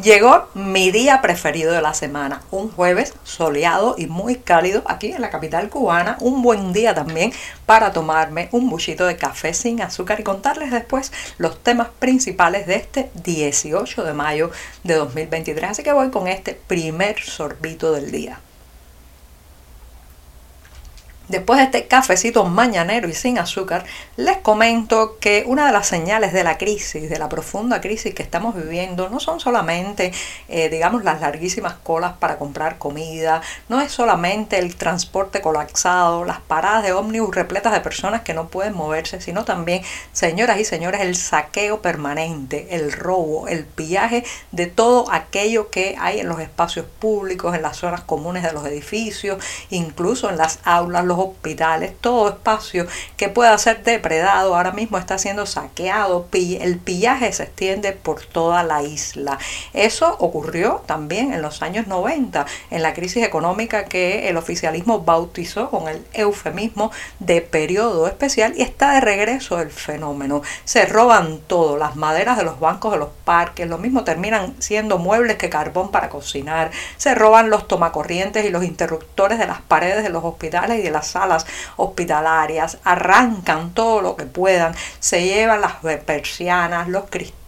Llegó mi día preferido de la semana, un jueves soleado y muy cálido aquí en la capital cubana, un buen día también para tomarme un buchito de café sin azúcar y contarles después los temas principales de este 18 de mayo de 2023. Así que voy con este primer sorbito del día. Después de este cafecito mañanero y sin azúcar, les comento que una de las señales de la crisis, de la profunda crisis que estamos viviendo, no son solamente, eh, digamos, las larguísimas colas para comprar comida, no es solamente el transporte colapsado, las paradas de ómnibus repletas de personas que no pueden moverse, sino también, señoras y señores, el saqueo permanente, el robo, el pillaje de todo aquello que hay en los espacios públicos, en las zonas comunes de los edificios, incluso en las aulas, los hospitales, todo espacio que pueda ser depredado ahora mismo está siendo saqueado, el pillaje se extiende por toda la isla. Eso ocurrió también en los años 90, en la crisis económica que el oficialismo bautizó con el eufemismo de periodo especial y está de regreso el fenómeno. Se roban todo, las maderas de los bancos de los parques, lo mismo terminan siendo muebles que carbón para cocinar, se roban los tomacorrientes y los interruptores de las paredes de los hospitales y de las salas hospitalarias, arrancan todo lo que puedan, se llevan las persianas, los cristales,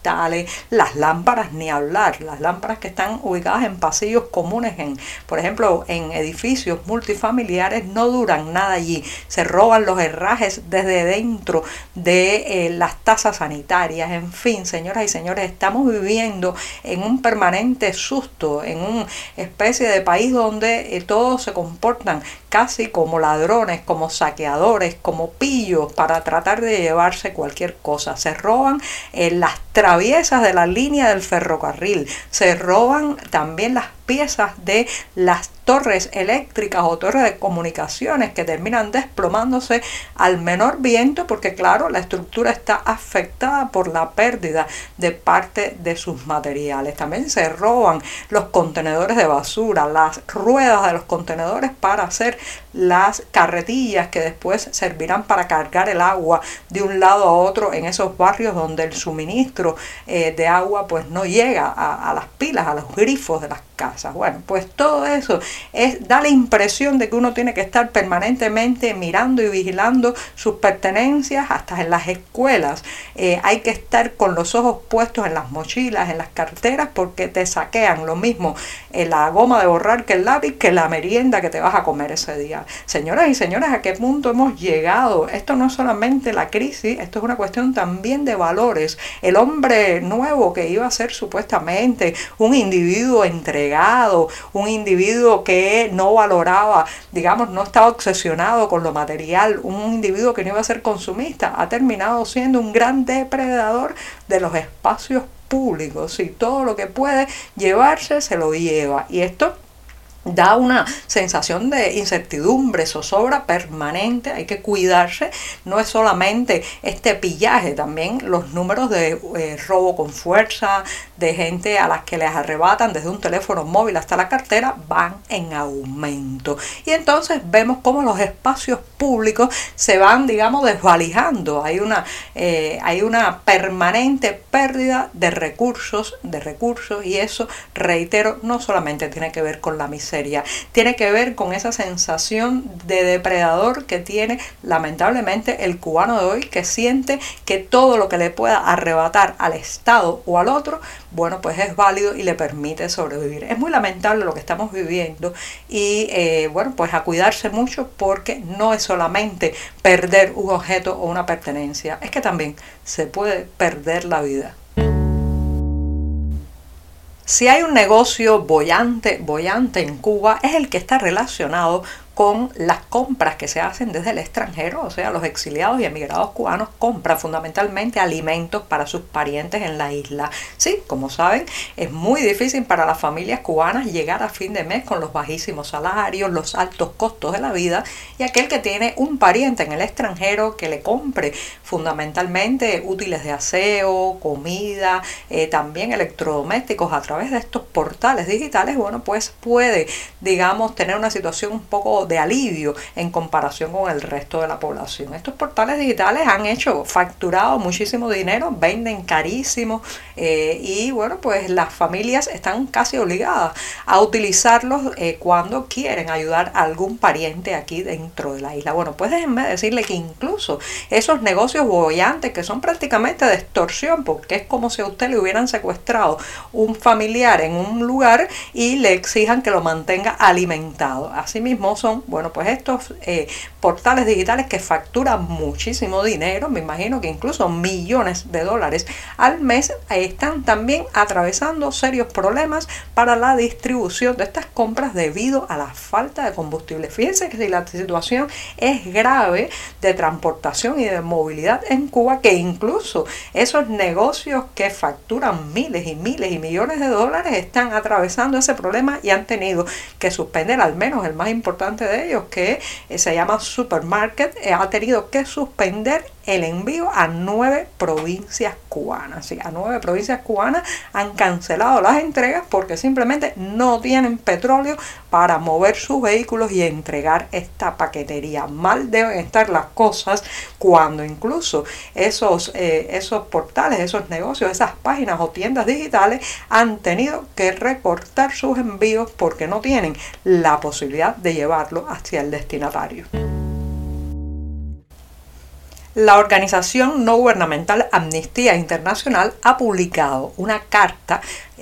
las lámparas ni hablar, las lámparas que están ubicadas en pasillos comunes, en, por ejemplo, en edificios multifamiliares, no duran nada allí, se roban los herrajes desde dentro de eh, las tasas sanitarias, en fin, señoras y señores, estamos viviendo en un permanente susto, en una especie de país donde eh, todos se comportan casi como ladrones, como saqueadores, como pillos para tratar de llevarse cualquier cosa. Se roban eh, las traviesas de la línea del ferrocarril, se roban también las piezas de las torres eléctricas o torres de comunicaciones que terminan desplomándose al menor viento porque claro, la estructura está afectada por la pérdida de parte de sus materiales. También se roban los contenedores de basura, las ruedas de los contenedores para hacer las carretillas que después servirán para cargar el agua de un lado a otro en esos barrios donde el suministro eh, de agua pues no llega a, a las pilas, a los grifos de las casas. Bueno, pues todo eso es, da la impresión de que uno tiene que estar permanentemente mirando y vigilando sus pertenencias hasta en las escuelas. Eh, hay que estar con los ojos puestos en las mochilas, en las carteras, porque te saquean lo mismo en la goma de borrar que el lápiz, que la merienda que te vas a comer ese día. Señoras y señores, ¿a qué punto hemos llegado? Esto no es solamente la crisis, esto es una cuestión también de valores. El hombre nuevo que iba a ser supuestamente un individuo un individuo que no valoraba, digamos, no estaba obsesionado con lo material, un individuo que no iba a ser consumista, ha terminado siendo un gran depredador de los espacios públicos y todo lo que puede llevarse se lo lleva. Y esto da una sensación de incertidumbre, zozobra permanente, hay que cuidarse, no es solamente este pillaje, también los números de eh, robo con fuerza, de gente a las que les arrebatan desde un teléfono móvil hasta la cartera, van en aumento. Y entonces vemos cómo los espacios públicos se van, digamos, desvalijando, hay una, eh, hay una permanente pérdida de recursos, de recursos, y eso, reitero, no solamente tiene que ver con la miseria, tiene que ver con esa sensación de depredador que tiene lamentablemente el cubano de hoy, que siente que todo lo que le pueda arrebatar al Estado o al otro, bueno, pues es válido y le permite sobrevivir. Es muy lamentable lo que estamos viviendo y eh, bueno, pues a cuidarse mucho porque no es solamente perder un objeto o una pertenencia, es que también se puede perder la vida. Si hay un negocio bollante, bollante en Cuba, es el que está relacionado con las compras que se hacen desde el extranjero, o sea, los exiliados y emigrados cubanos compran fundamentalmente alimentos para sus parientes en la isla. Sí, como saben, es muy difícil para las familias cubanas llegar a fin de mes con los bajísimos salarios, los altos costos de la vida y aquel que tiene un pariente en el extranjero que le compre fundamentalmente útiles de aseo, comida, eh, también electrodomésticos a través de estos portales digitales, bueno, pues puede, digamos, tener una situación un poco de alivio en comparación con el resto de la población. Estos portales digitales han hecho facturado muchísimo dinero, venden carísimo eh, y bueno, pues las familias están casi obligadas a utilizarlos eh, cuando quieren ayudar a algún pariente aquí dentro de la isla. Bueno, pues déjenme decirle que incluso esos negocios bollantes que son prácticamente de extorsión, porque es como si a usted le hubieran secuestrado un familiar en un lugar y le exijan que lo mantenga alimentado. Asimismo son, bueno, pues estos eh, portales digitales que facturan muchísimo dinero, me imagino que incluso millones de dólares al mes, están también atravesando serios problemas para la distribución de estas compras debido a la falta de combustible. Fíjense que si la situación es grave de transportación y de movilidad en Cuba, que incluso esos negocios que facturan miles y miles y millones de dólares están atravesando ese problema y han tenido que suspender al menos el más importante de ellos, que se llama Supermarket, eh, ha tenido que suspender el envío a nueve provincias cubanas. Sí, a nueve provincias cubanas han cancelado las entregas porque simplemente no tienen petróleo para mover sus vehículos y entregar esta paquetería. Mal deben estar las cosas cuando incluso esos, eh, esos portales, esos negocios, esas páginas o tiendas digitales han tenido que recortar sus envíos porque no tienen la posibilidad de llevarlo hacia el destinatario. La organización no gubernamental Amnistía Internacional ha publicado una carta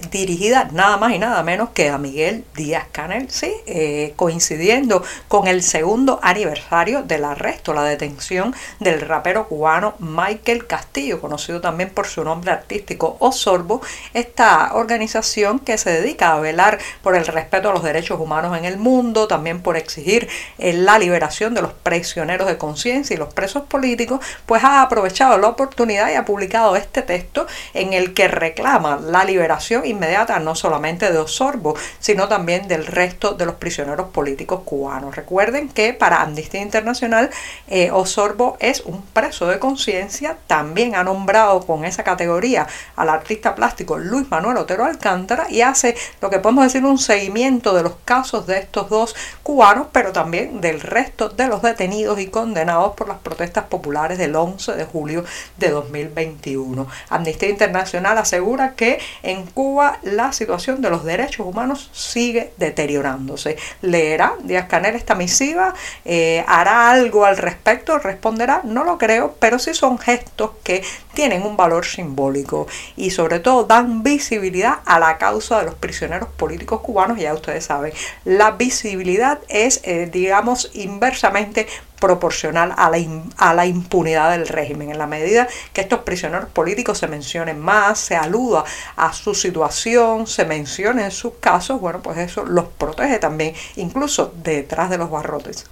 dirigida nada más y nada menos que a Miguel Díaz Canel, sí, eh, coincidiendo con el segundo aniversario del arresto, la detención del rapero cubano Michael Castillo, conocido también por su nombre artístico Osorbo, esta organización que se dedica a velar por el respeto a los derechos humanos en el mundo, también por exigir eh, la liberación de los prisioneros de conciencia y los presos políticos, pues ha aprovechado la oportunidad y ha publicado este texto en el que reclama la liberación inmediata no solamente de Osorbo, sino también del resto de los prisioneros políticos cubanos. Recuerden que para Amnistía Internacional eh, Osorbo es un preso de conciencia, también ha nombrado con esa categoría al artista plástico Luis Manuel Otero Alcántara y hace lo que podemos decir un seguimiento de los casos de estos dos cubanos, pero también del resto de los detenidos y condenados por las protestas populares del 11 de julio de 2021. Amnistía Internacional asegura que en Cuba la situación de los derechos humanos sigue deteriorándose. ¿Leerá Díaz Canel esta misiva? Eh, ¿Hará algo al respecto? ¿Responderá? No lo creo, pero sí son gestos que tienen un valor simbólico y sobre todo dan visibilidad a la causa de los prisioneros políticos cubanos. Ya ustedes saben, la visibilidad es, eh, digamos, inversamente proporcional a la, a la impunidad del régimen. En la medida que estos prisioneros políticos se mencionen más, se aluda a su situación, se mencionen sus casos, bueno, pues eso los protege también, incluso detrás de los barrotes.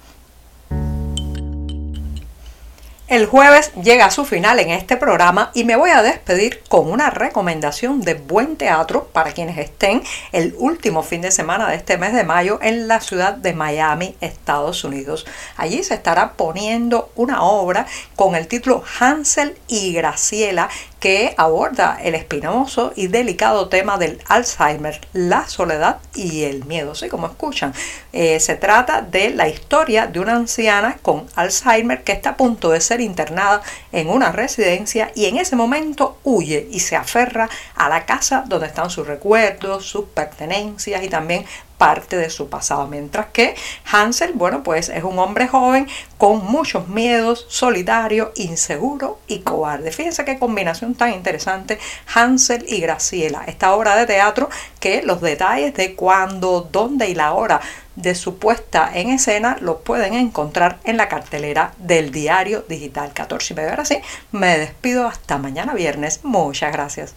El jueves llega a su final en este programa y me voy a despedir con una recomendación de buen teatro para quienes estén el último fin de semana de este mes de mayo en la ciudad de Miami, Estados Unidos. Allí se estará poniendo una obra con el título Hansel y Graciela que aborda el espinoso y delicado tema del Alzheimer, la soledad y el miedo. Sí, como escuchan, eh, se trata de la historia de una anciana con Alzheimer que está a punto de ser internada en una residencia y en ese momento huye y se aferra a la casa donde están sus recuerdos, sus pertenencias y también parte de su pasado. Mientras que Hansel, bueno, pues es un hombre joven con muchos miedos, solitario, inseguro y cobarde. Fíjense qué combinación tan interesante Hansel y Graciela. Esta obra de teatro que los detalles de cuándo, dónde y la hora de su puesta en escena lo pueden encontrar en la cartelera del diario digital 14 y medio. Ahora sí, me despido hasta mañana viernes. Muchas gracias.